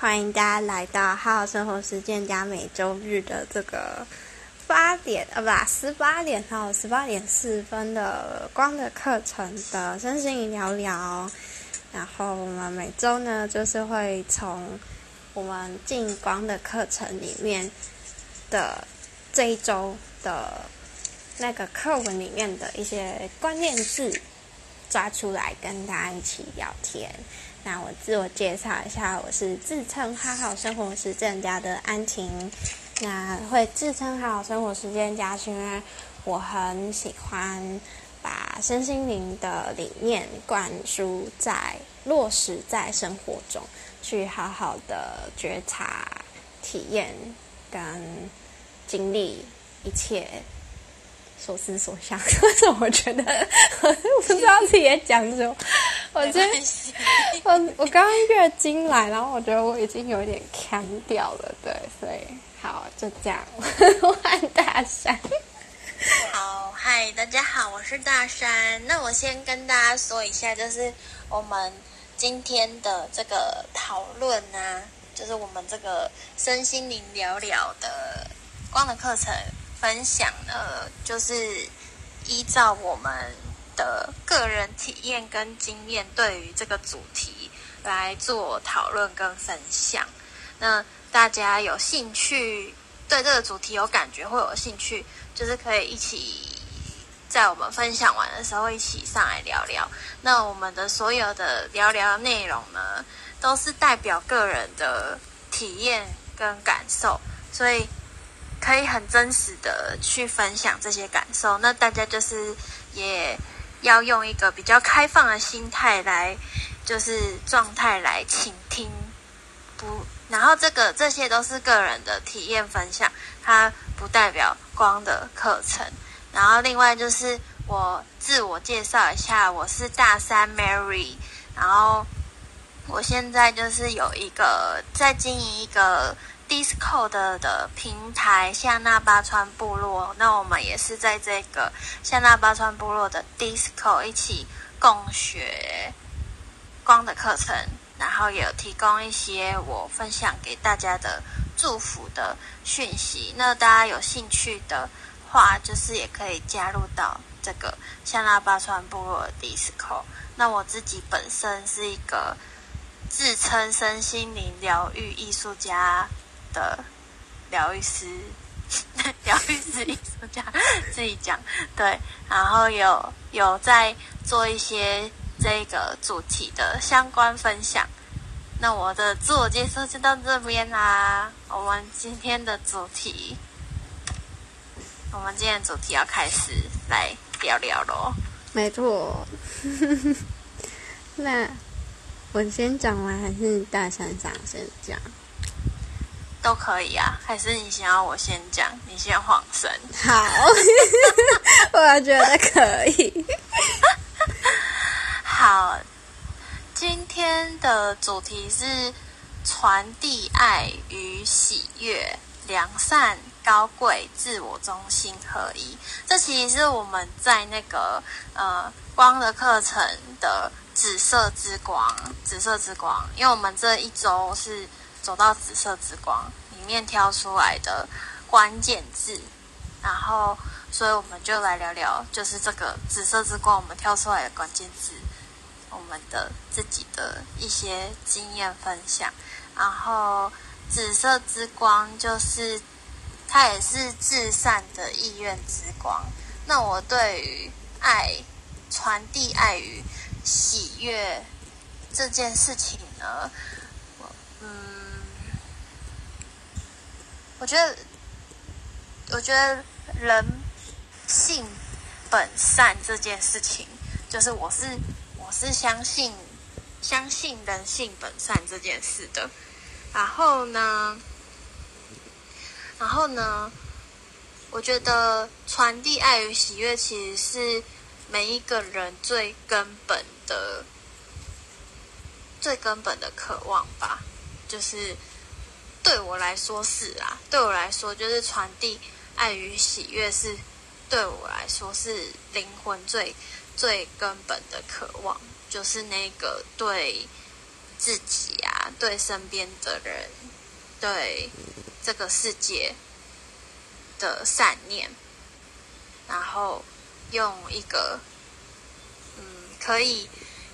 欢迎大家来到好好生活实践家每周日的这个八点啊，不，十八点到十八点四分的光的课程的身心聊聊。然后我们每周呢，就是会从我们进光的课程里面的这一周的那个课文里面的一些关键字抓出来，跟大家一起聊天。那我自我介绍一下，我是自称好好生活实践家的安婷。那会自称好好生活实践家，是因为我很喜欢把身心灵的理念灌输在落实在生活中，去好好的觉察、体验跟经历一切。所思所想，为什么我觉得我不知道自己在讲什么？我觉得我我刚刚月经来，然后我觉得我已经有一点锵掉了，对，所以好就这样。我喊大山，好，嗨，大家好，我是大山。那我先跟大家说一下，就是我们今天的这个讨论呢，就是我们这个身心灵聊聊的光的课程。分享呢，就是依照我们的个人体验跟经验，对于这个主题来做讨论跟分享。那大家有兴趣，对这个主题有感觉或有兴趣，就是可以一起在我们分享完的时候一起上来聊聊。那我们的所有的聊聊内容呢，都是代表个人的体验跟感受，所以。可以很真实的去分享这些感受，那大家就是也要用一个比较开放的心态来，就是状态来倾听，不，然后这个这些都是个人的体验分享，它不代表光的课程。然后另外就是我自我介绍一下，我是大三 Mary，然后我现在就是有一个在经营一个。Discord 的平台夏纳巴川部落，那我们也是在这个夏纳巴川部落的 Discord 一起共学光的课程，然后也有提供一些我分享给大家的祝福的讯息。那大家有兴趣的话，就是也可以加入到这个夏纳巴川部落的 Discord。那我自己本身是一个自称身心灵疗愈艺术家。的疗愈师，疗愈师艺术家自己讲对，然后有有在做一些这个主题的相关分享。那我的自我介绍就到这边啦。我们今天的主题，我们今天的主题要开始来聊聊喽。没错，那我先讲完还是大山长先讲？都可以啊，还是你想要我先讲？你先晃神。好，我觉得可以。好，今天的主题是传递爱与喜悦，良善、高贵、自我中心合一。这其实是我们在那个呃光的课程的紫色之光，紫色之光，因为我们这一周是。走到紫色之光里面挑出来的关键字，然后，所以我们就来聊聊，就是这个紫色之光，我们挑出来的关键字，我们的自己的一些经验分享。然后，紫色之光就是它也是至善的意愿之光。那我对于爱、传递爱与喜悦这件事情呢，嗯。我觉得，我觉得人性本善这件事情，就是我是我是相信相信人性本善这件事的。然后呢，然后呢，我觉得传递爱与喜悦，其实是每一个人最根本的、最根本的渴望吧，就是。对我来说是啊，对我来说就是传递爱与喜悦是，对我来说是灵魂最最根本的渴望，就是那个对自己啊、对身边的人，对这个世界的善念，然后用一个嗯，可以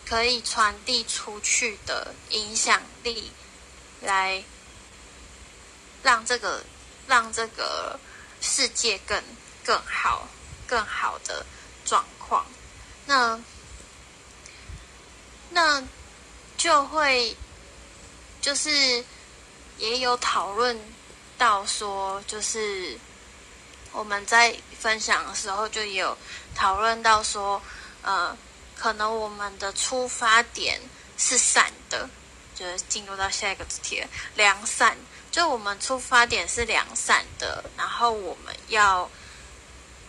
可以传递出去的影响力，来让这个让这个世界更更好、更好的状况。那那就会就是也有讨论到说，就是我们在分享的时候就有讨论到说，呃，可能我们的出发点是善的，就是进入到下一个主题，良善。就我们出发点是良善的，然后我们要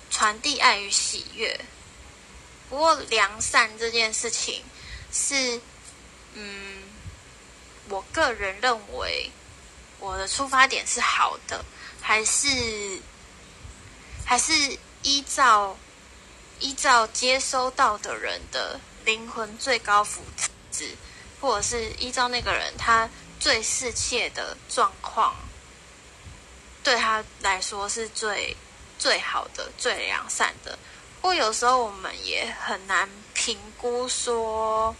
传递爱与喜悦。不过，良善这件事情是，嗯，我个人认为我的出发点是好的，还是还是依照依照接收到的人的灵魂最高福祉，或者是依照那个人他最适切的状况，对他来说是最最好的、最良善的。不过有时候我们也很难评估说，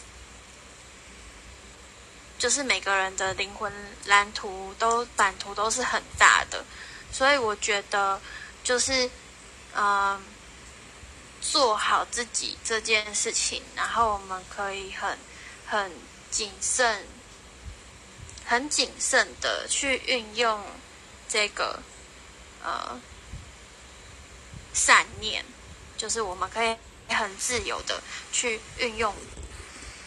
就是每个人的灵魂蓝图都版图都是很大的，所以我觉得就是嗯，做好自己这件事情，然后我们可以很很谨慎、很谨慎的去运用这个呃善念。就是我们可以很自由的去运用，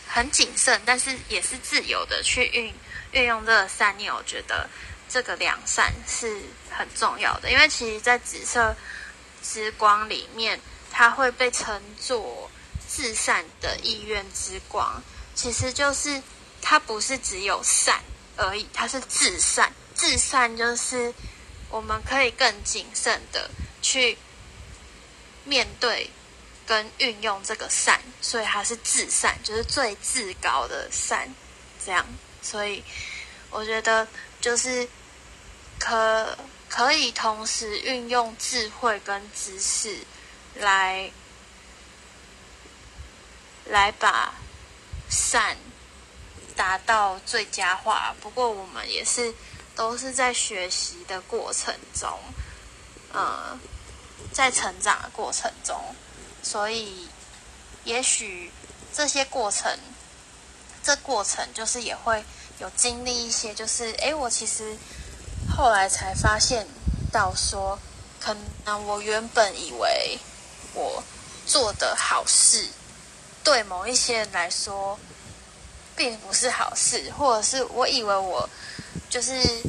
很谨慎，但是也是自由的去运运用这个善念。我觉得这个良善是很重要的，因为其实，在紫色之光里面，它会被称作至善的意愿之光。其实就是它不是只有善而已，它是至善。至善就是我们可以更谨慎的去。面对跟运用这个善，所以它是至善，就是最至高的善，这样。所以我觉得就是可可以同时运用智慧跟知识来来把善达到最佳化。不过我们也是都是在学习的过程中，嗯。在成长的过程中，所以也许这些过程，这过程就是也会有经历一些，就是诶，我其实后来才发现到说，可能我原本以为我做的好事，对某一些人来说并不是好事，或者是我以为我就是。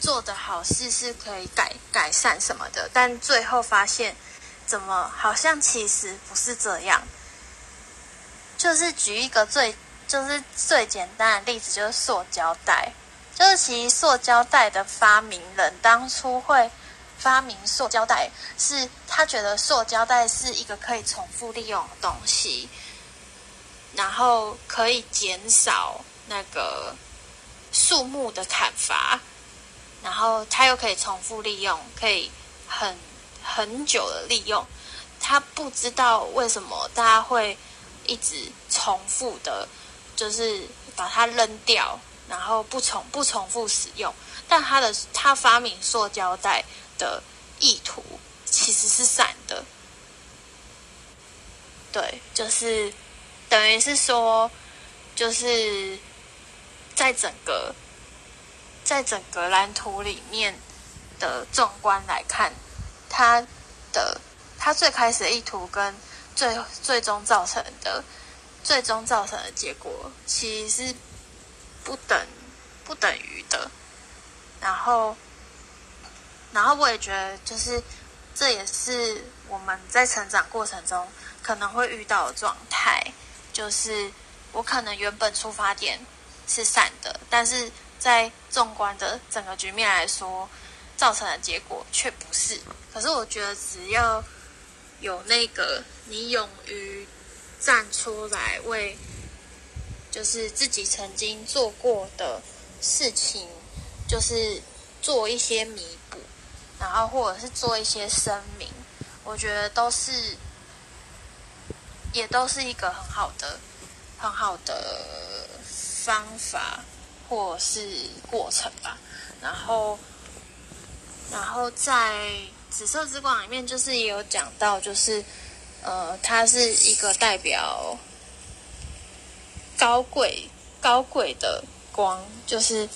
做的好事是可以改改善什么的，但最后发现，怎么好像其实不是这样。就是举一个最就是最简单的例子，就是塑胶袋。就是其实塑胶袋的发明人当初会发明塑胶袋，是他觉得塑胶袋是一个可以重复利用的东西，然后可以减少那个树木的砍伐。然后它又可以重复利用，可以很很久的利用。他不知道为什么大家会一直重复的，就是把它扔掉，然后不重不重复使用。但他的他发明塑胶袋的意图其实是善的，对，就是等于是说，就是在整个。在整个蓝图里面的纵观来看，它的它最开始的意图跟最最终造成的最终造成的结果其实是不等不等于的。然后，然后我也觉得，就是这也是我们在成长过程中可能会遇到的状态，就是我可能原本出发点是善的，但是。在纵观的整个局面来说，造成的结果却不是。可是我觉得，只要有那个你勇于站出来为，就是自己曾经做过的事情，就是做一些弥补，然后或者是做一些声明，我觉得都是，也都是一个很好的、很好的方法或是过程吧。然后，然后在紫色之光里面，就是也有讲到，就是呃，它是一个代表。高贵高贵的光，就是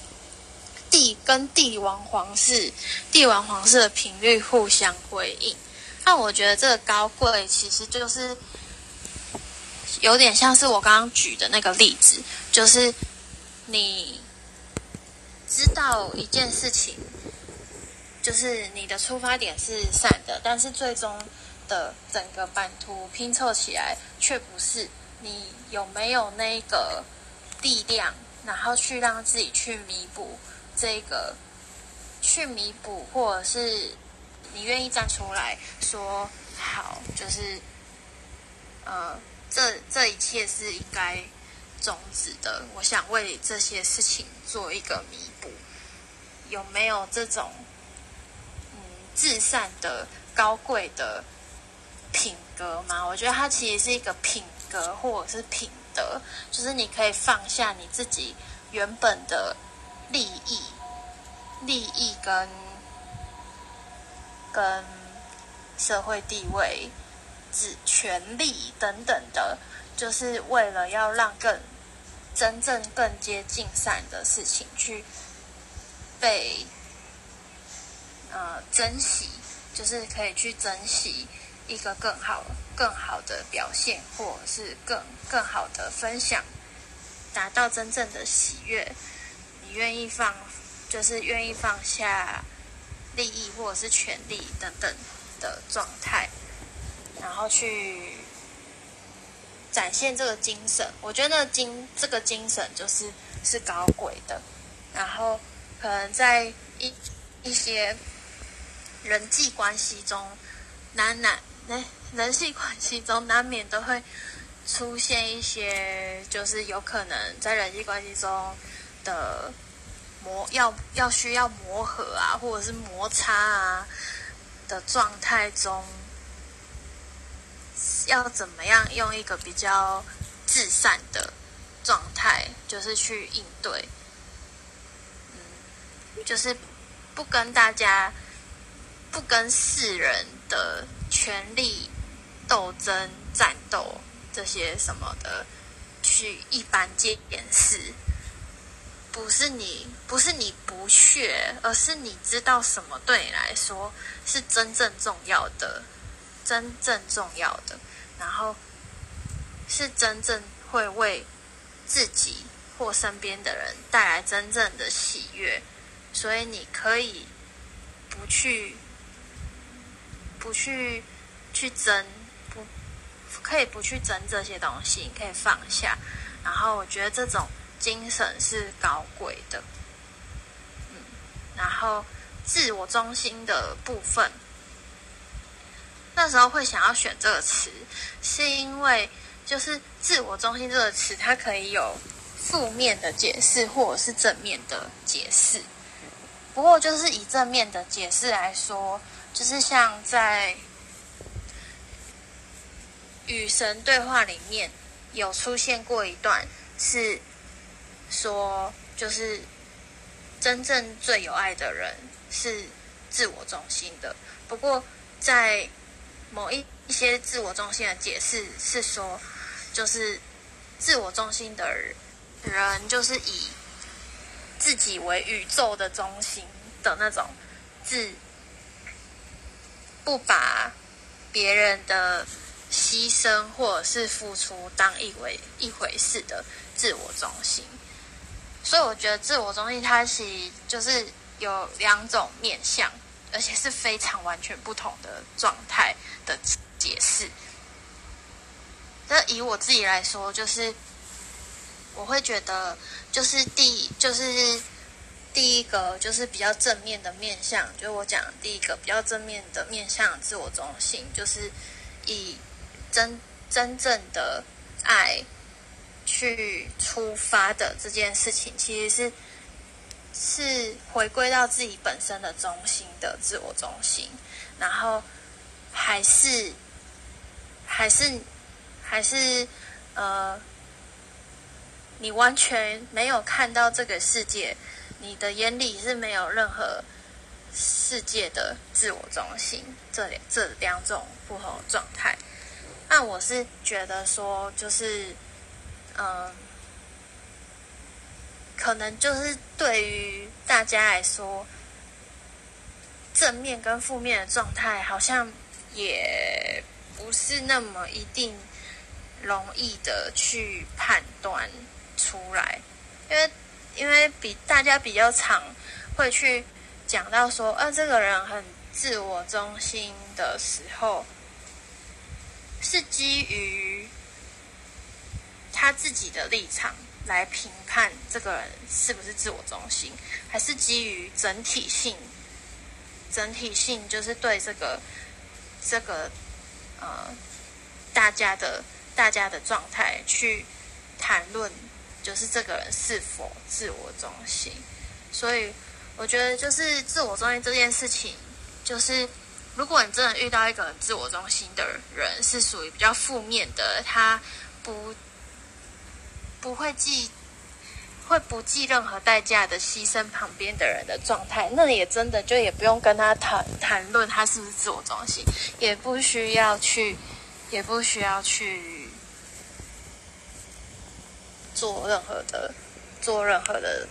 帝跟帝王皇室、帝王皇室的频率互相辉映。那我觉得这个高贵其实就是有点像是我刚刚举的那个例子，就是你知道一件事情，就是你的出发点是善的，但是最终的整个版图拼凑起来却不是。你有没有那个力量，然后去让自己去弥补这个，去弥补，或者是你愿意站出来说好，就是呃，这这一切是应该终止的。我想为这些事情做一个弥补，有没有这种嗯至善的高贵的品格吗？我觉得它其实是一个品格。或者是品德，就是你可以放下你自己原本的利益、利益跟跟社会地位、指权力等等的，就是为了要让更真正更接近善的事情去被呃珍惜，就是可以去珍惜一个更好。更好的表现，或者是更更好的分享，达到真正的喜悦。你愿意放，就是愿意放下利益或者是权利等等的状态，然后去展现这个精神。我觉得精这个精神就是是搞鬼的。然后可能在一一些人际关系中，难难那。人际关系中难免都会出现一些，就是有可能在人际关系中的磨要要需要磨合啊，或者是摩擦啊的状态中，要怎么样用一个比较至善的状态，就是去应对，嗯，就是不跟大家，不跟世人的权利。斗争、战斗这些什么的，去一般见掩饰，不是你，不是你不屑，而是你知道什么对你来说是真正重要的，真正重要的，然后是真正会为自己或身边的人带来真正的喜悦，所以你可以不去，不去去争。不可以不去争这些东西，你可以放下。然后我觉得这种精神是高贵的，嗯。然后自我中心的部分，那时候会想要选这个词，是因为就是自我中心这个词，它可以有负面的解释，或者是正面的解释。不过就是以正面的解释来说，就是像在。与神对话里面有出现过一段，是说，就是真正最有爱的人是自我中心的。不过，在某一一些自我中心的解释是说，就是自我中心的人，就是以自己为宇宙的中心的那种自，不把别人的。牺牲或者是付出当一回一回事的自我中心，所以我觉得自我中心它其实就是有两种面向，而且是非常完全不同的状态的解释。那以我自己来说，就是我会觉得，就是第就是第一个就是比较正面的面向，就是我讲第一个比较正面的面向自我中心，就是以。真真正的爱去出发的这件事情，其实是是回归到自己本身的中心的自我中心，然后还是还是还是呃，你完全没有看到这个世界，你的眼里是没有任何世界的自我中心，这两这两种不同的状态。那我是觉得说，就是嗯。可能就是对于大家来说，正面跟负面的状态好像也不是那么一定容易的去判断出来，因为因为比大家比较常会去讲到说，啊，这个人很自我中心的时候，是基于他自己的立场。来评判这个人是不是自我中心，还是基于整体性？整体性就是对这个这个呃大家的大家的状态去谈论，就是这个人是否自我中心。所以我觉得，就是自我中心这件事情，就是如果你真的遇到一个自我中心的人，是属于比较负面的，他不。不会计，会不计任何代价的牺牲旁边的人的状态，那也真的就也不用跟他谈谈论他是不是自我中心，也不需要去，也不需要去做任何的做任何的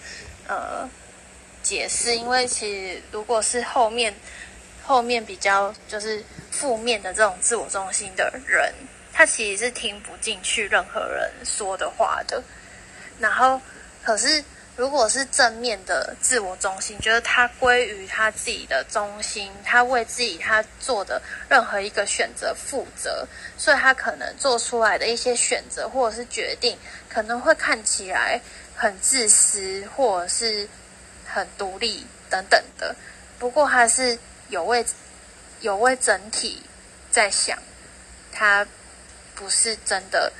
呃解释，因为其实如果是后面后面比较就是负面的这种自我中心的人。他其实是听不进去任何人说的话的，然后，可是如果是正面的自我中心，觉得他归于他自己的中心，他为自己他做的任何一个选择负责，所以他可能做出来的一些选择或者是决定，可能会看起来很自私，或者是很独立等等的。不过他是有为有为整体在想，他。不是真的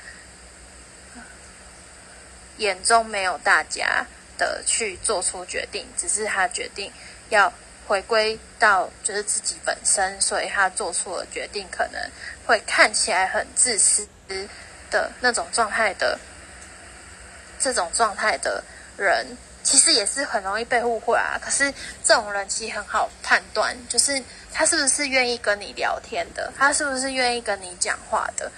眼中没有大家的去做出决定，只是他决定要回归到就是自己本身，所以他做出了决定，可能会看起来很自私的那种状态的这种状态的人，其实也是很容易被误会啊。可是这种人其实很好判断，就是他是不是愿意跟你聊天的，他是不是愿意跟你讲话的。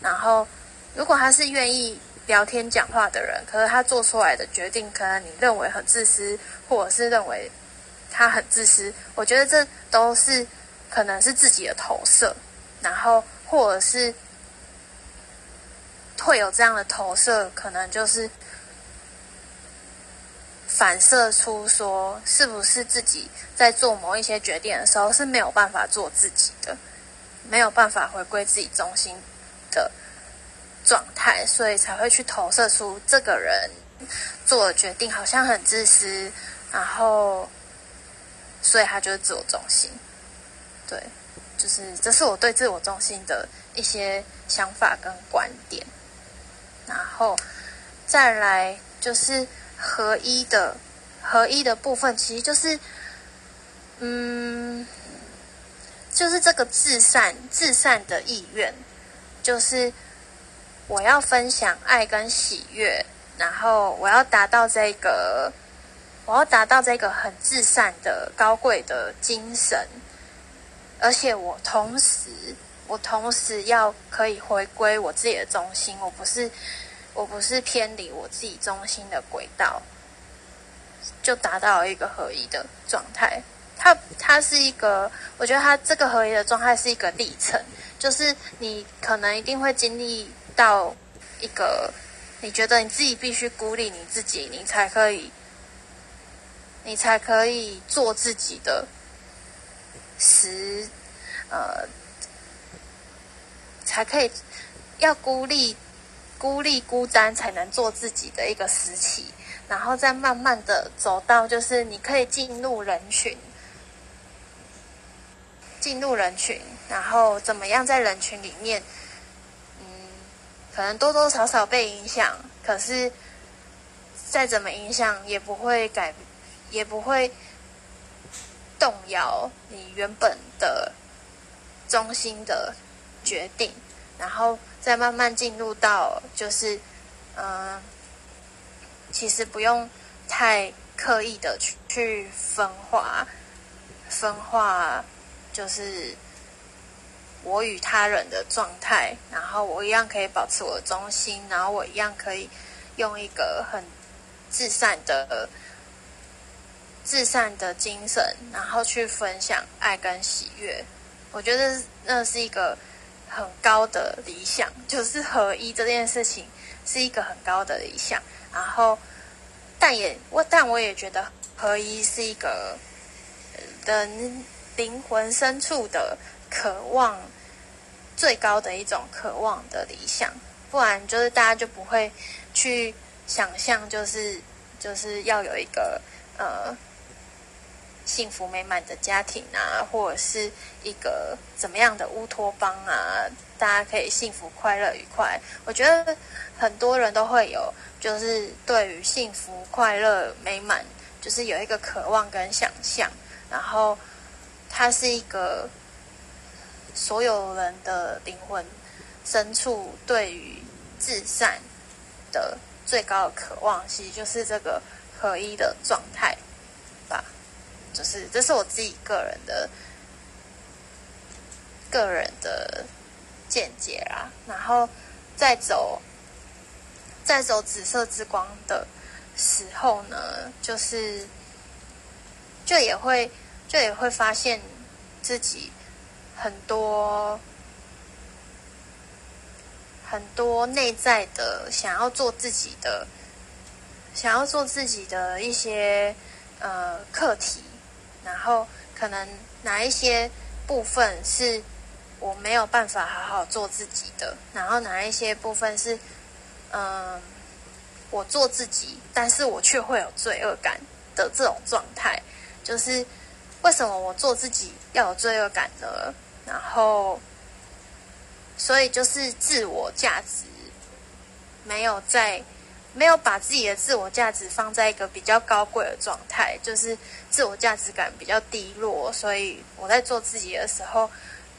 然后，如果他是愿意聊天讲话的人，可是他做出来的决定，可能你认为很自私，或者是认为他很自私，我觉得这都是可能是自己的投射，然后或者是会有这样的投射，可能就是反射出说，是不是自己在做某一些决定的时候是没有办法做自己的，没有办法回归自己中心的状态，所以才会去投射出这个人做的决定好像很自私，然后，所以他就是自我中心。对，就是这是我对自我中心的一些想法跟观点。然后再来就是合一的合一的部分，其实就是，嗯，就是这个至善至善的意愿。就是我要分享爱跟喜悦，然后我要达到这个，我要达到这个很至善的高贵的精神，而且我同时，我同时要可以回归我自己的中心，我不是，我不是偏离我自己中心的轨道，就达到一个合一的状态。它它是一个，我觉得它这个合一的状态是一个历程。就是你可能一定会经历到一个，你觉得你自己必须孤立你自己，你才可以，你才可以做自己的时，呃，才可以要孤立、孤立、孤单才能做自己的一个时期，然后再慢慢的走到，就是你可以进入人群。进入人群，然后怎么样在人群里面，嗯，可能多多少少被影响，可是再怎么影响也不会改，也不会动摇你原本的中心的决定，然后再慢慢进入到就是嗯、其实不用太刻意的去去分化，分化就是。我与他人的状态，然后我一样可以保持我的中心，然后我一样可以用一个很至善的、至善的精神，然后去分享爱跟喜悦。我觉得那是一个很高的理想，就是合一这件事情是一个很高的理想。然后，但也我，但我也觉得合一是一个人灵魂深处的。渴望最高的一种渴望的理想，不然就是大家就不会去想象，就是就是要有一个呃幸福美满的家庭啊，或者是一个怎么样的乌托邦啊，大家可以幸福、快乐、愉快。我觉得很多人都会有，就是对于幸福、快乐、美满，就是有一个渴望跟想象，然后它是一个。所有人的灵魂深处对于至善的最高的渴望，其实就是这个合一的状态吧。就是这是我自己个人的个人的见解啦。然后再走在走紫色之光的时候呢，就是就也会就也会发现自己。很多很多内在的想要做自己的，想要做自己的一些呃课题，然后可能哪一些部分是我没有办法好好做自己的，然后哪一些部分是嗯、我做自己，但是我却会有罪恶感的这种状态，就是为什么我做自己要有罪恶感呢？然后，所以就是自我价值没有在，没有把自己的自我价值放在一个比较高贵的状态，就是自我价值感比较低落。所以我在做自己的时候，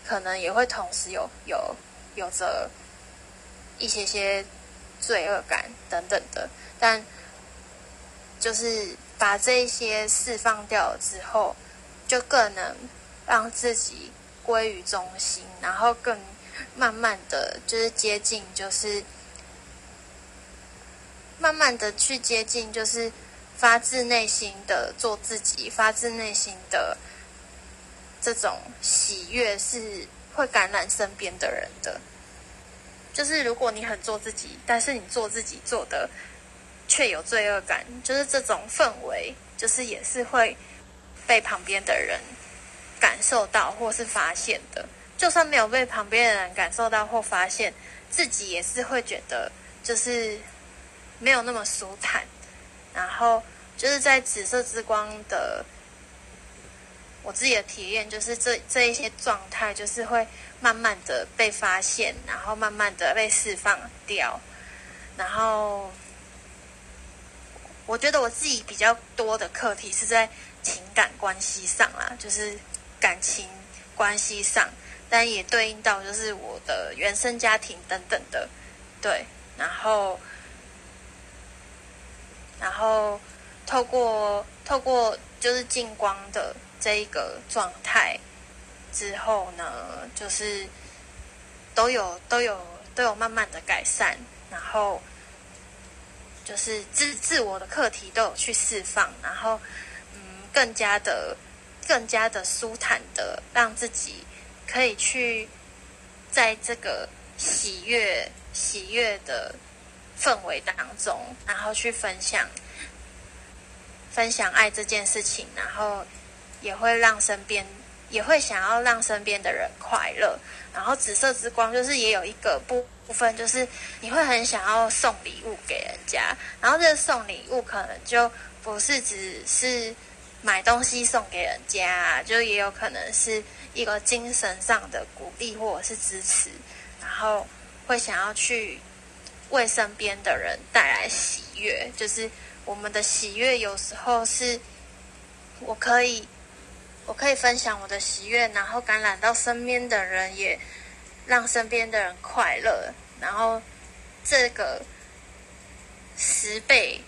可能也会同时有有有着一些些罪恶感等等的。但就是把这一些释放掉之后，就更能让自己。归于中心，然后更慢慢的就是接近，就是慢慢的去接近，就是发自内心的做自己，发自内心的这种喜悦是会感染身边的人的。就是如果你很做自己，但是你做自己做的却有罪恶感，就是这种氛围，就是也是会被旁边的人。感受到或是发现的，就算没有被旁边的人感受到或发现，自己也是会觉得就是没有那么舒坦。然后就是在紫色之光的我自己的体验，就是这这一些状态，就是会慢慢的被发现，然后慢慢的被释放掉。然后我觉得我自己比较多的课题是在情感关系上啦，就是。感情关系上，但也对应到就是我的原生家庭等等的，对，然后，然后透过透过就是近光的这一个状态之后呢，就是都有都有都有慢慢的改善，然后就是自自我的课题都有去释放，然后嗯，更加的。更加的舒坦的，让自己可以去在这个喜悦、喜悦的氛围当中，然后去分享、分享爱这件事情，然后也会让身边，也会想要让身边的人快乐。然后紫色之光就是也有一个部部分，就是你会很想要送礼物给人家，然后这个送礼物可能就不是只是。买东西送给人家，就也有可能是一个精神上的鼓励或者是支持，然后会想要去为身边的人带来喜悦。就是我们的喜悦有时候是我可以，我可以分享我的喜悦，然后感染到身边的人，也让身边的人快乐，然后这个十倍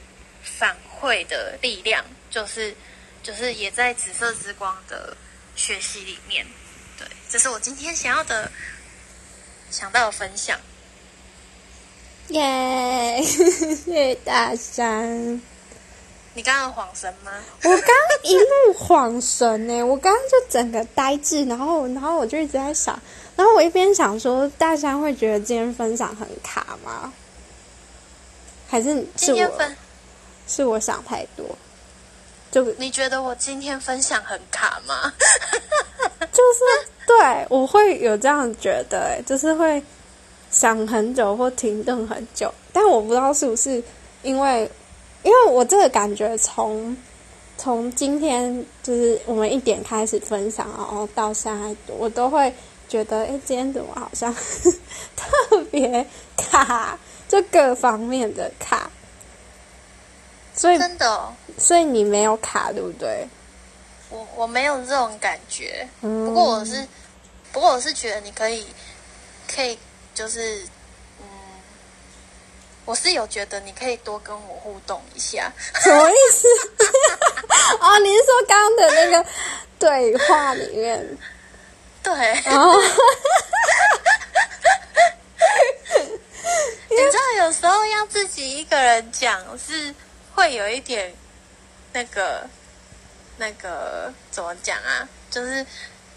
反馈的力量，就是就是也在紫色之光的学习里面。对，这是我今天想要的想到的分享。耶！Yeah, 谢谢大山。你刚刚晃神吗？我刚一路晃神呢，我刚刚就整个呆滞，然后然后我就一直在想，然后我一边想说，大山会觉得今天分享很卡吗？还是是我是我想太多？就你觉得我今天分享很卡吗？就是对，我会有这样觉得，就是会。想很久或停顿很久，但我不知道是不是因为，因为我这个感觉从从今天就是我们一点开始分享，然后到现在，我都会觉得，哎，今天怎么好像 特别卡，就各方面的卡。所以真的哦，所以你没有卡，对不对？我我没有这种感觉，嗯，不过我是，不过我是觉得你可以，可以。就是，嗯，我是有觉得你可以多跟我互动一下，什么意思？哦，你是说刚刚的那个对话里面？对。哦、你知道有时候要自己一个人讲是会有一点那个那个怎么讲啊？就是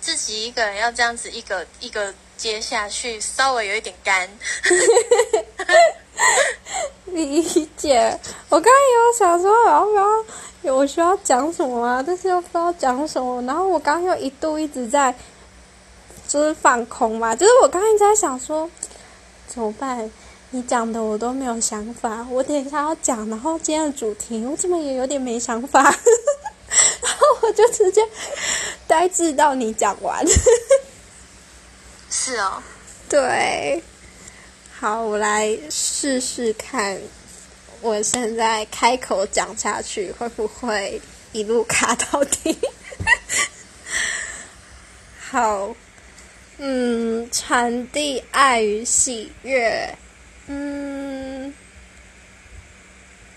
自己一个人要这样子一个一个。接下去稍微有一点干，理解。我刚刚有想说，要不要我需要讲什么啊？但是又不知道讲什么。然后我刚刚又一度一直在就是放空嘛，就是我刚刚一直在想说怎么办？你讲的我都没有想法，我等一下要讲，然后今天的主题我怎么也有点没想法，然后我就直接呆滞到你讲完。是哦，对，好，我来试试看，我现在开口讲下去会不会一路卡到底？好，嗯，传递爱与喜悦，嗯，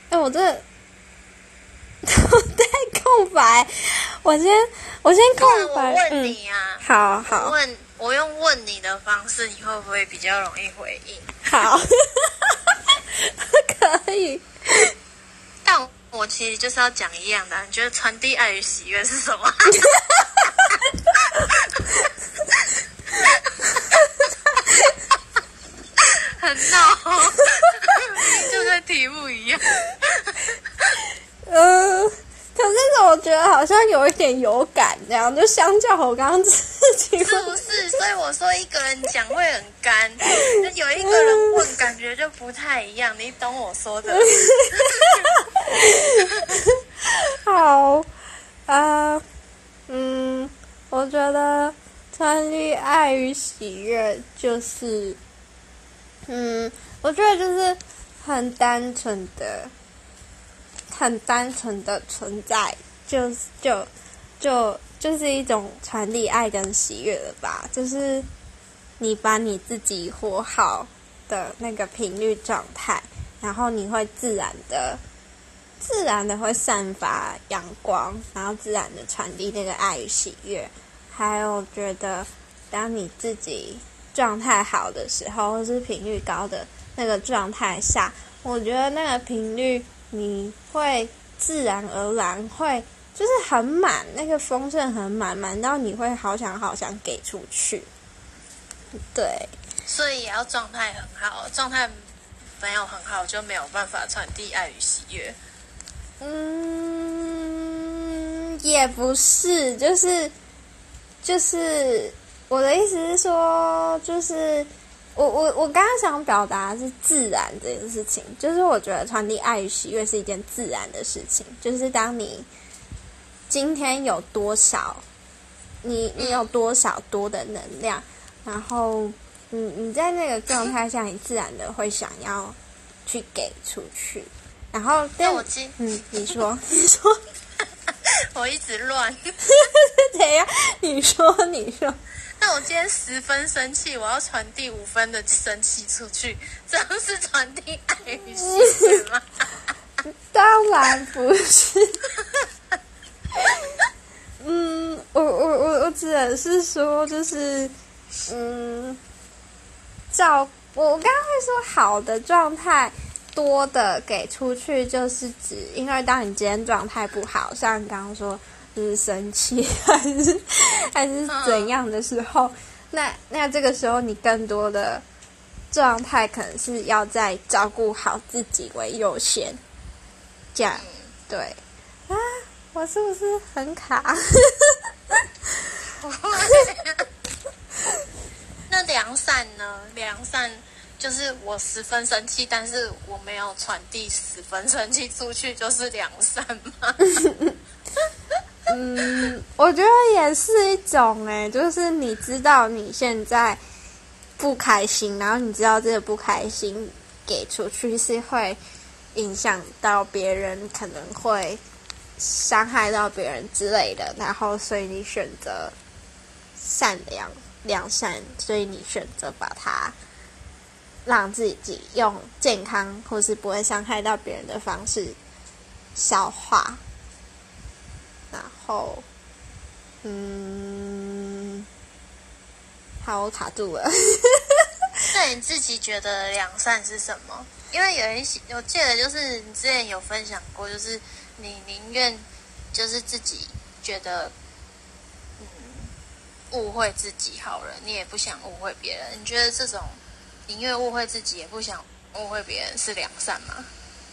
哎，我这脑袋空白，我先，我先空白，我问你啊，嗯、好好问。我用问你的方式，你会不会比较容易回应？好，可以。但我其实就是要讲一样的。你觉得传递爱与喜悦是什么？很闹，就跟题目一样。嗯、呃。可是我觉得好像有一点有感，这样就相较我刚刚自己，是不是？所以我说一个人讲会很干，那有一个人问，感觉就不太一样。你懂我说的？好啊、呃，嗯，我觉得传递爱与喜悦就是，嗯，我觉得就是很单纯的。很单纯的存在，就就就就是一种传递爱跟喜悦的吧？就是你把你自己活好的那个频率状态，然后你会自然的、自然的会散发阳光，然后自然的传递那个爱与喜悦。还有觉得，当你自己状态好的时候，或是频率高的那个状态下，我觉得那个频率。你会自然而然会就是很满，那个丰盛很满，满到你会好想好想给出去。对，所以也要状态很好，状态没有很好就没有办法传递爱与喜悦。嗯，也不是，就是就是我的意思是说，就是。我我我刚刚想表达的是自然这件事情，就是我觉得传递爱与喜悦是一件自然的事情。就是当你今天有多少，你你有多少多的能量，然后你你在那个状态下，你自然的会想要去给出去。然后，那我今嗯，你说 你说，我一直乱。怎样？你说，你说。那我今天十分生气，我要传递五分的生气出去，这样是传递爱与心吗？当然不是。嗯，我我我我只能是说，就是嗯，照我刚刚会说好的状态多的给出去，就是指，因为当你今天状态不好，像你刚刚说就。是生气 还是还是怎样的时候？嗯、那那这个时候你更多的状态可能是要在照顾好自己为优先，这样对啊？我是不是很卡？那良善呢？良善就是我十分生气，但是我没有传递十分生气出去，就是良善吗？嗯，我觉得也是一种哎，就是你知道你现在不开心，然后你知道这个不开心给出去是会影响到别人，可能会伤害到别人之类的，然后所以你选择善良良善，所以你选择把它让自己用健康或是不会伤害到别人的方式消化。然后，嗯，好，我卡住了。那你自己觉得良善是什么？因为有一些，我记得就是你之前有分享过，就是你宁愿就是自己觉得，嗯，误会自己好了，你也不想误会别人。你觉得这种宁愿误会自己也不想误会别人是良善吗？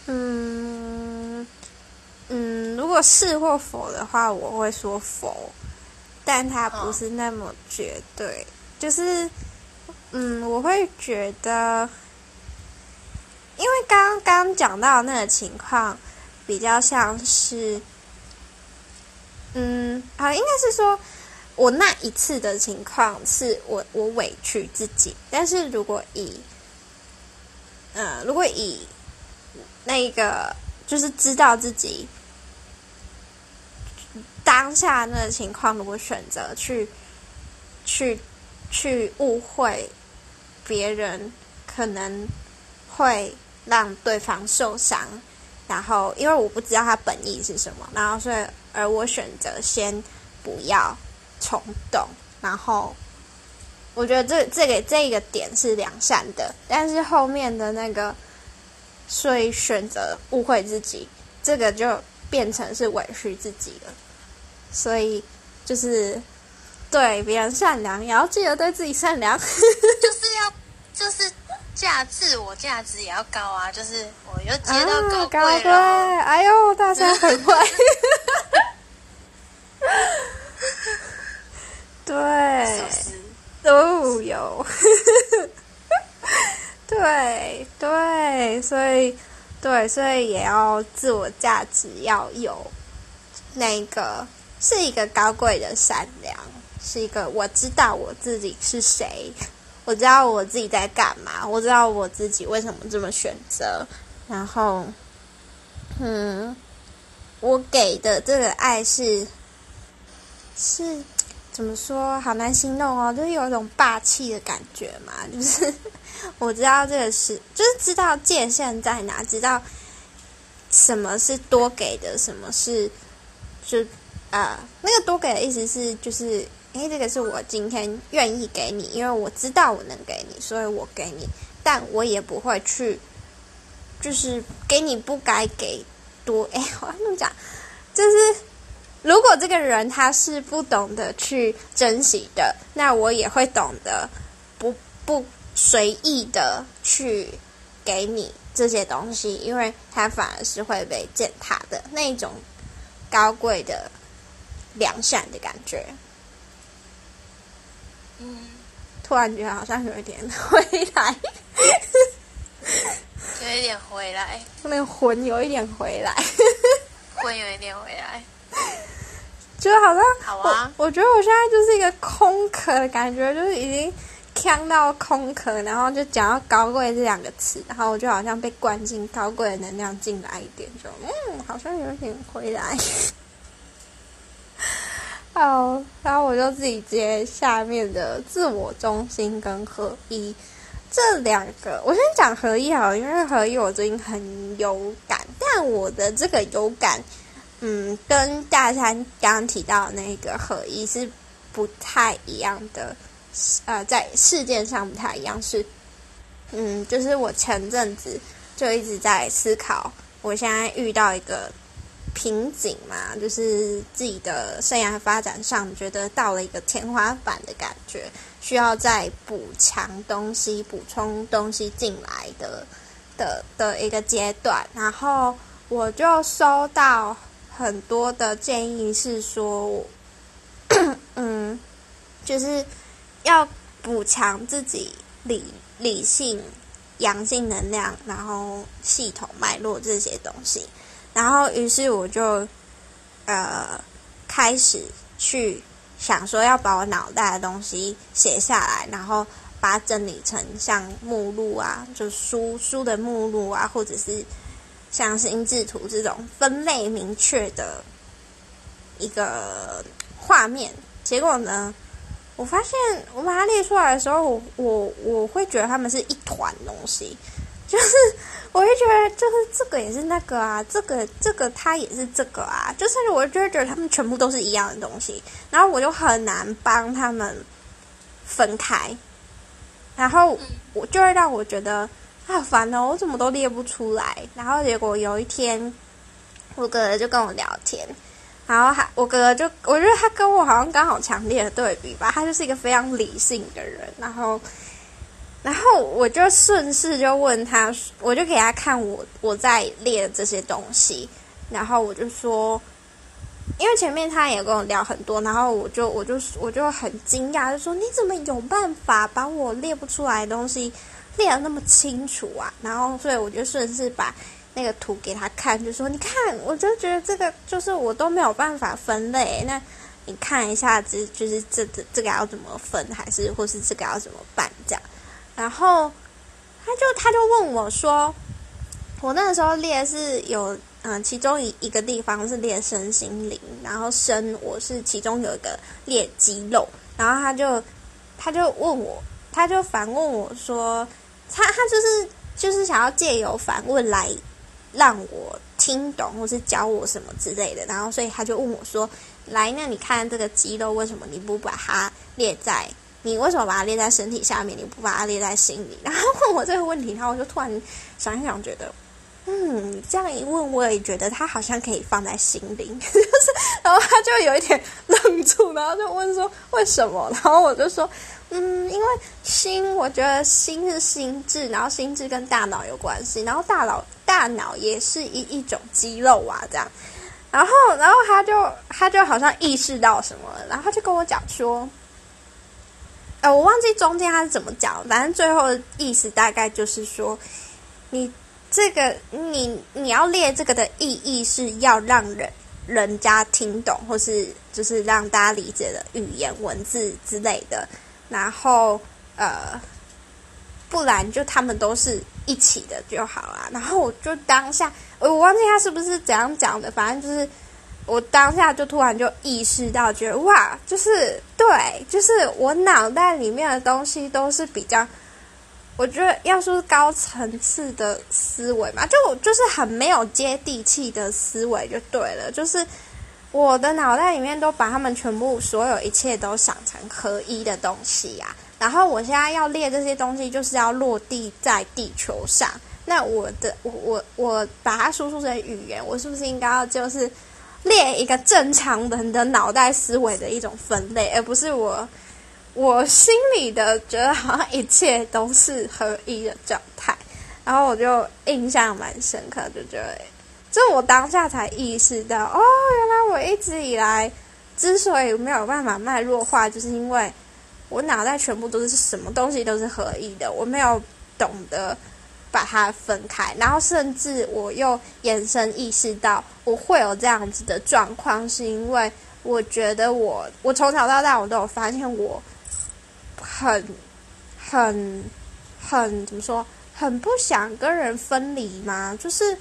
嗯。嗯，如果是或否的话，我会说否，但它不是那么绝对。就是，嗯，我会觉得，因为刚刚讲到那个情况，比较像是，嗯，好，应该是说我那一次的情况是我我委屈自己，但是如果以，嗯，如果以那个。就是知道自己当下那个情况，如果选择去去去误会别人，可能会让对方受伤。然后，因为我不知道他本意是什么，然后所以而我选择先不要冲动。然后，我觉得这这个这个点是良善的，但是后面的那个。所以选择误会自己，这个就变成是委屈自己了。所以就是对别人善良，也要记得对自己善良，就是要就是价值我价值也要高啊。就是我又接到高贵了，啊，哎呦，大家很会，对，都有。对对，所以对，所以也要自我价值要有那个是一个高贵的善良，是一个我知道我自己是谁，我知道我自己在干嘛，我知道我自己为什么这么选择，然后嗯，我给的这个爱是是怎么说？好难形容哦，就是有一种霸气的感觉嘛，就是。我知道这个是，就是知道界限在哪，知道什么是多给的，什么是就啊、那个多给的意思是，就是诶，这个是我今天愿意给你，因为我知道我能给你，所以我给你，但我也不会去，就是给你不该给多。诶，我要怎么讲？就是如果这个人他是不懂得去珍惜的，那我也会懂得不不。随意的去给你这些东西，因为他反而是会被践踏的那一种高贵的良善的感觉。嗯，突然觉得好像有一点回来，有一点回来，那个魂有一点回来，魂有一点回来，就好像好啊我。我觉得我现在就是一个空壳的感觉，就是已经。呛到空壳，然后就讲到高贵这两个词，然后我就好像被灌进高贵的能量进来一点，就嗯，好像有点回来。好，然后我就自己接下面的自我中心跟合一这两个。我先讲合一好，因为合一我最近很有感，但我的这个有感，嗯，跟大山刚刚提到那个合一是不太一样的，呃，在事件上不太一样，是，嗯，就是我前阵子就一直在思考，我现在遇到一个。瓶颈嘛，就是自己的生涯发展上，觉得到了一个天花板的感觉，需要再补强东西、补充东西进来的的的一个阶段。然后我就收到很多的建议，是说，嗯，就是要补强自己理理性、阳性能量，然后系统脉络这些东西。然后，于是我就，呃，开始去想说要把我脑袋的东西写下来，然后把它整理成像目录啊，就书书的目录啊，或者是像心智图这种分类明确的一个画面。结果呢，我发现我把它列出来的时候，我我我会觉得他们是一团东西，就是。我会觉得，就是这个也是那个啊，这个这个它也是这个啊，就是我就觉得他们全部都是一样的东西，然后我就很难帮他们分开，然后我就会让我觉得好烦哦，我怎么都列不出来。然后结果有一天，我哥哥就跟我聊天，然后他我哥哥就我觉得他跟我好像刚好强烈的对比吧，他就是一个非常理性的人，然后。然后我就顺势就问他，我就给他看我我在列的这些东西，然后我就说，因为前面他也跟我聊很多，然后我就我就我就很惊讶，就说你怎么有办法把我列不出来的东西列的那么清楚啊？然后所以我就顺势把那个图给他看，就说你看，我就觉得这个就是我都没有办法分类，那你看一下，这就是这这这个要怎么分，还是或是这个要怎么办这样。然后，他就他就问我说：“我那个时候列是有嗯、其中一一个地方是列身心灵，然后身我是其中有一个列肌肉。然后他就他就问我，他就反问我说，他他就是就是想要借由反问来让我听懂，或是教我什么之类的。然后所以他就问我说：来，那你看这个肌肉，为什么你不把它列在？”你为什么把它列在身体下面？你不把它列在心里？然后问我这个问题，然后我就突然想一想，觉得，嗯，这样一问，我也觉得他好像可以放在心里，就是，然后他就有一点愣住，然后就问说为什么？然后我就说，嗯，因为心，我觉得心是心智，然后心智跟大脑有关系，然后大脑大脑也是一一种肌肉啊，这样，然后然后他就他就好像意识到什么，然后他就跟我讲说。我忘记中间他是怎么讲，反正最后的意思大概就是说，你这个你你要列这个的意义是要让人人家听懂，或是就是让大家理解的语言文字之类的，然后呃，不然就他们都是一起的就好了。然后我就当下我忘记他是不是怎样讲的，反正就是。我当下就突然就意识到，觉得哇，就是对，就是我脑袋里面的东西都是比较，我觉得要说高层次的思维嘛，就就是很没有接地气的思维就对了，就是我的脑袋里面都把他们全部所有一切都想成合一的东西呀、啊，然后我现在要列这些东西，就是要落地在地球上，那我的我我我把它输出成语言，我是不是应该要就是？列一个正常人的脑袋思维的一种分类，而不是我我心里的觉得好像一切都是合一的状态。然后我就印象蛮深刻，就觉得，就我当下才意识到，哦，原来我一直以来之所以没有办法脉络化，就是因为我脑袋全部都是什么东西都是合一的，我没有懂得。把它分开，然后甚至我又延伸意识到我会有这样子的状况，是因为我觉得我我从小到大我都有发现我很很很怎么说，很不想跟人分离吗？就是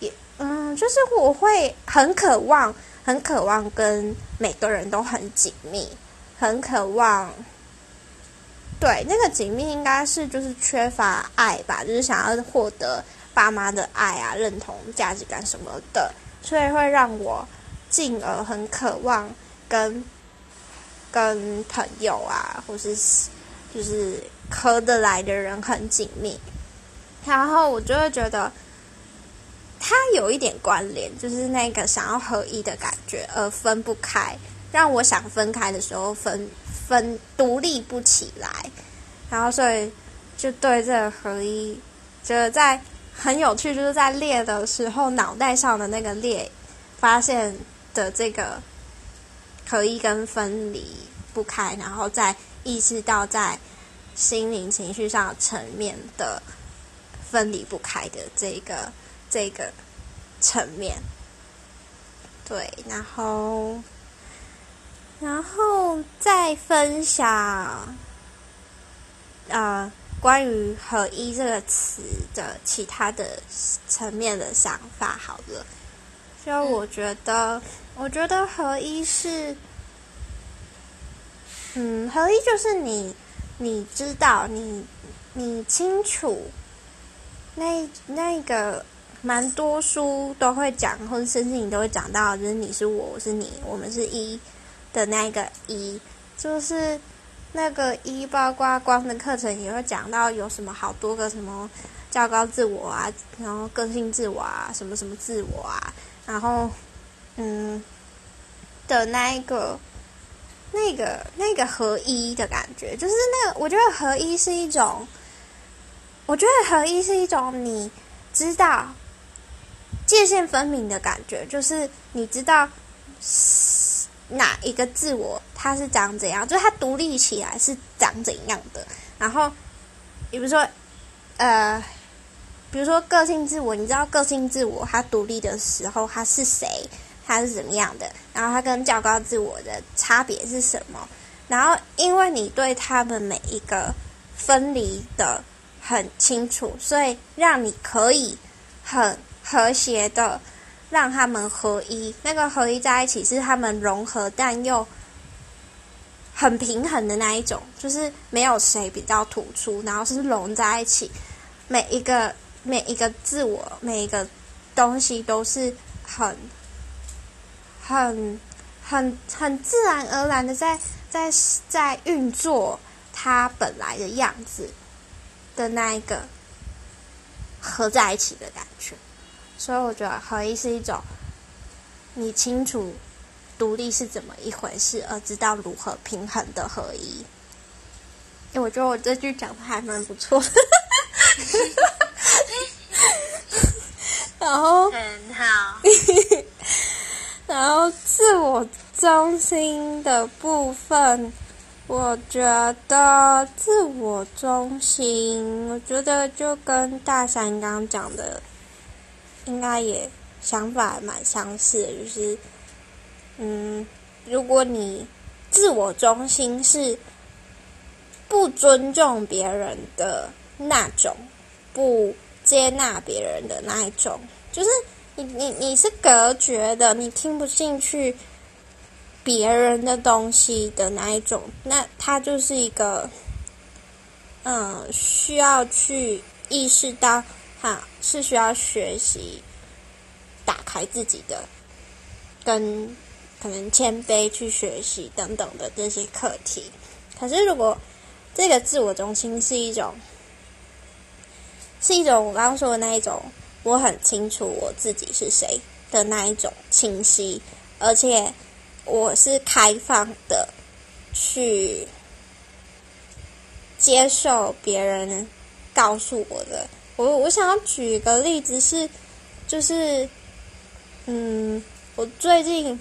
也嗯，就是我会很渴望很渴望跟每个人都很紧密，很渴望。对，那个紧密应该是就是缺乏爱吧，就是想要获得爸妈的爱啊、认同、价值感什么的，所以会让我进而很渴望跟跟朋友啊，或是就是合得来的人很紧密，然后我就会觉得他有一点关联，就是那个想要合一的感觉，而分不开，让我想分开的时候分。分独立不起来，然后所以就对这个合一，觉得在很有趣，就是在列的时候，脑袋上的那个列发现的这个合一跟分离不开，然后再意识到在心灵情绪上层面的分离不开的这个这个层面，对，然后。然后再分享，呃，关于“合一”这个词的其他的层面的想法。好了，就我觉得，我觉得“合一”是，嗯，“合一”就是你，你知道，你，你清楚，那那个蛮多书都会讲，或者甚至你都会讲到，就是你是我，我是你，我们是一。的那个一，就是那个一，包括光的课程也会讲到有什么好多个什么较高自我啊，然后个性自我啊，什么什么自我啊，然后嗯的那一个那个那个合一的感觉，就是那个我觉得合一是一种，我觉得合一是一种你知道界限分明的感觉，就是你知道。哪一个自我，它是长怎样？就是它独立起来是长怎样的？然后，比如说，呃，比如说个性自我，你知道个性自我它独立的时候，它是谁？它是怎么样的？然后它跟较高自我的差别是什么？然后，因为你对他们每一个分离的很清楚，所以让你可以很和谐的。让他们合一，那个合一在一起是他们融合，但又很平衡的那一种，就是没有谁比较突出，然后是融在一起，每一个每一个自我，每一个东西都是很很很很自然而然的在在在运作它本来的样子的那一个合在一起的感觉。所以我觉得合一是一种你清楚独立是怎么一回事，而知道如何平衡的合一。哎，我觉得我这句讲的还蛮不错的。然后很好。然后自我中心的部分，我觉得自我中心，我觉得就跟大山刚刚讲的。应该也想法蛮相似的，就是，嗯，如果你自我中心是不尊重别人的那种，不接纳别人的那一种，就是你你你是隔绝的，你听不进去别人的东西的那一种，那他就是一个，嗯，需要去意识到。啊，是需要学习打开自己的，跟可能谦卑去学习等等的这些课题。可是，如果这个自我中心是一种，是一种我刚刚说的那一种，我很清楚我自己是谁的那一种清晰，而且我是开放的去接受别人告诉我的。我我想要举一个例子是，就是，嗯，我最近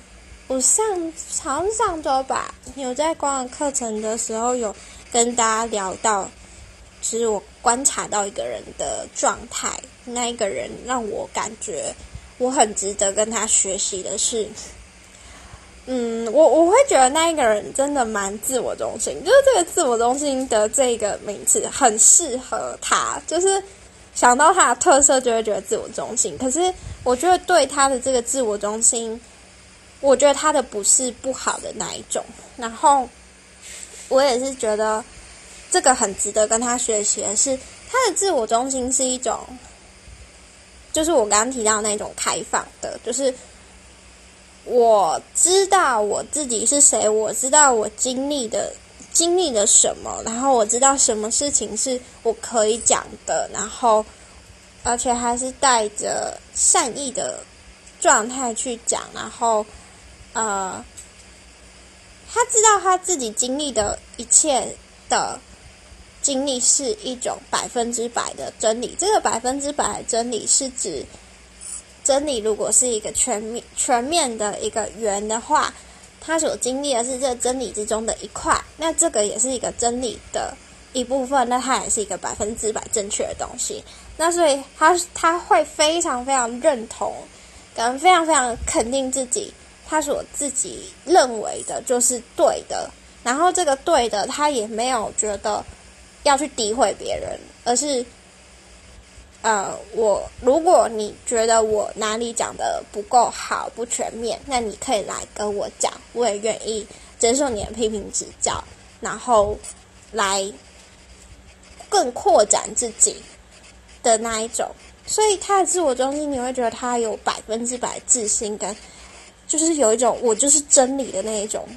我上好像上周吧，有在光的课程的时候有跟大家聊到，其实我观察到一个人的状态，那一个人让我感觉我很值得跟他学习的是，嗯，我我会觉得那一个人真的蛮自我中心，就是这个自我中心的这个名词很适合他，就是。想到他的特色，就会觉得自我中心。可是，我觉得对他的这个自我中心，我觉得他的不是不好的那一种。然后我也是觉得这个很值得跟他学习的是，他的自我中心是一种，就是我刚刚提到那种开放的，就是我知道我自己是谁，我知道我经历的。经历了什么，然后我知道什么事情是我可以讲的，然后而且还是带着善意的状态去讲，然后呃，他知道他自己经历的一切的经历是一种百分之百的真理。这个百分之百的真理是指真理，如果是一个全面全面的一个圆的话。他所经历的是这真理之中的一块，那这个也是一个真理的一部分，那它也是一个百分之百正确的东西。那所以他他会非常非常认同，跟非常非常肯定自己，他所自己认为的就是对的。然后这个对的，他也没有觉得要去诋毁别人，而是。呃，我如果你觉得我哪里讲的不够好、不全面，那你可以来跟我讲，我也愿意接受你的批评指教，然后来更扩展自己的那一种。所以他的自我中心，你会觉得他有百分之百自信感，就是有一种我就是真理的那一种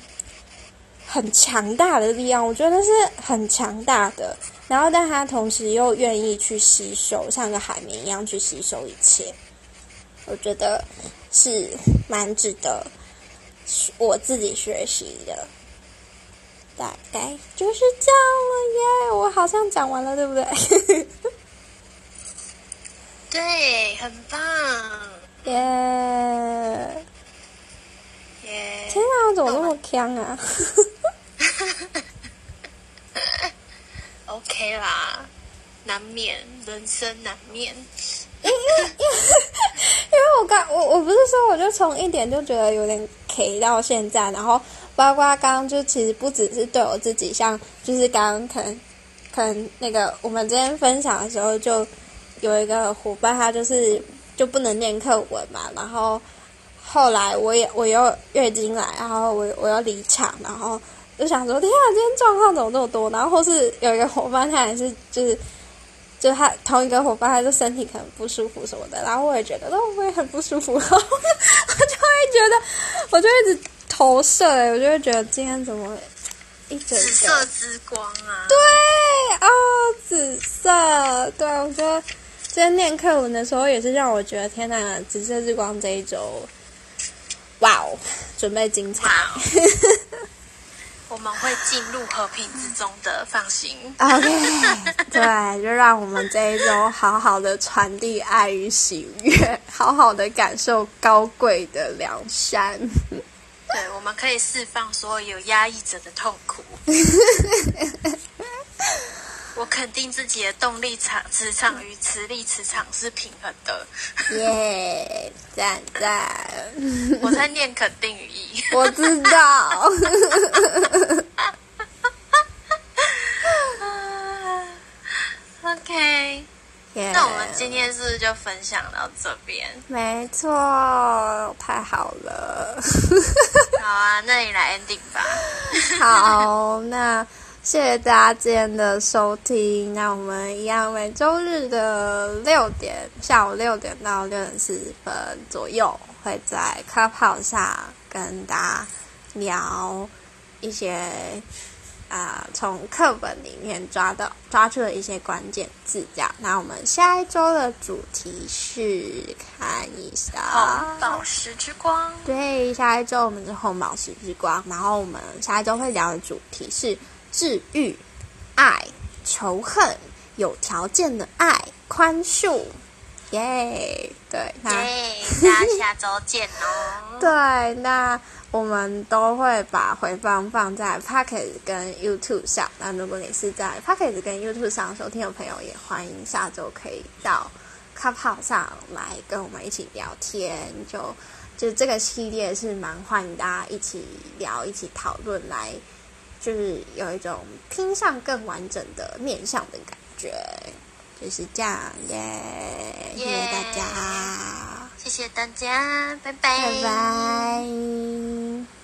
很强大的力量，我觉得是很强大的。然后，但他同时又愿意去吸收，像个海绵一样去吸收一切，我觉得是蛮值得我自己学习的。大概就是这样了耶，我好像讲完了，对不对？对，很棒，耶耶！天啊，我怎么那么强啊？啦，难免人生难免，因为因为因为我刚我我不是说我就从一点就觉得有点 K 到现在，然后包括刚刚就其实不只是对我自己，像就是刚刚可能可能那个我们今天分享的时候，就有一个伙伴他就是就不能念课文嘛，然后后来我也我又月经来，然后我我又离场，然后。就想说，天啊，今天状况怎么这么多？然后或是有一个伙伴，他也是，就是，就他同一个伙伴，他就身体可能不舒服什么的。然后我也觉得，那我也很不舒服，然后我就会觉得，我就一直投射，哎，我就会觉得今天怎么一整个紫色之光啊？对，哦，紫色，对，我觉得今天念课文的时候，也是让我觉得，天哪，紫色之光这一周，哇哦，准备精彩。Wow. 我们会进入和平之中的，放心。OK，对，就让我们这一周好好的传递爱与喜悦，好好的感受高贵的梁山。对，我们可以释放所有有压抑者的痛苦。我肯定自己的动力场磁场与磁力磁场是平衡的。耶，赞赞！我在念肯定语义。我知道。OK. 那我们今天是不是就分享到这边？没错，太好了。好啊，那你来 ending 吧。好，那。谢谢大家今天的收听。那我们一样，每周日的六点，下午六点到六点四十分左右，会在 Clubhouse 上跟大家聊一些啊，从、呃、课本里面抓到抓出的一些关键字。这样，那我们下一周的主题是看一下红宝石之光。对，下一周我们是红宝石之光。然后我们下一周会聊的主题是。治愈、爱、仇恨、有条件的爱、宽恕，耶、yeah！对，那耶，大家下周见哦。对，那我们都会把回放放在 Podcast 跟 YouTube 上。那如果你是在 Podcast 跟 YouTube 上收听的朋友，也欢迎下周可以到 Clubhouse 上来跟我们一起聊天。就就这个系列是蛮欢迎大家一起聊、一起讨论来。就是有一种拼上更完整的面相的感觉，就是这样耶！谢谢大家，谢谢谢大家，拜拜，拜拜。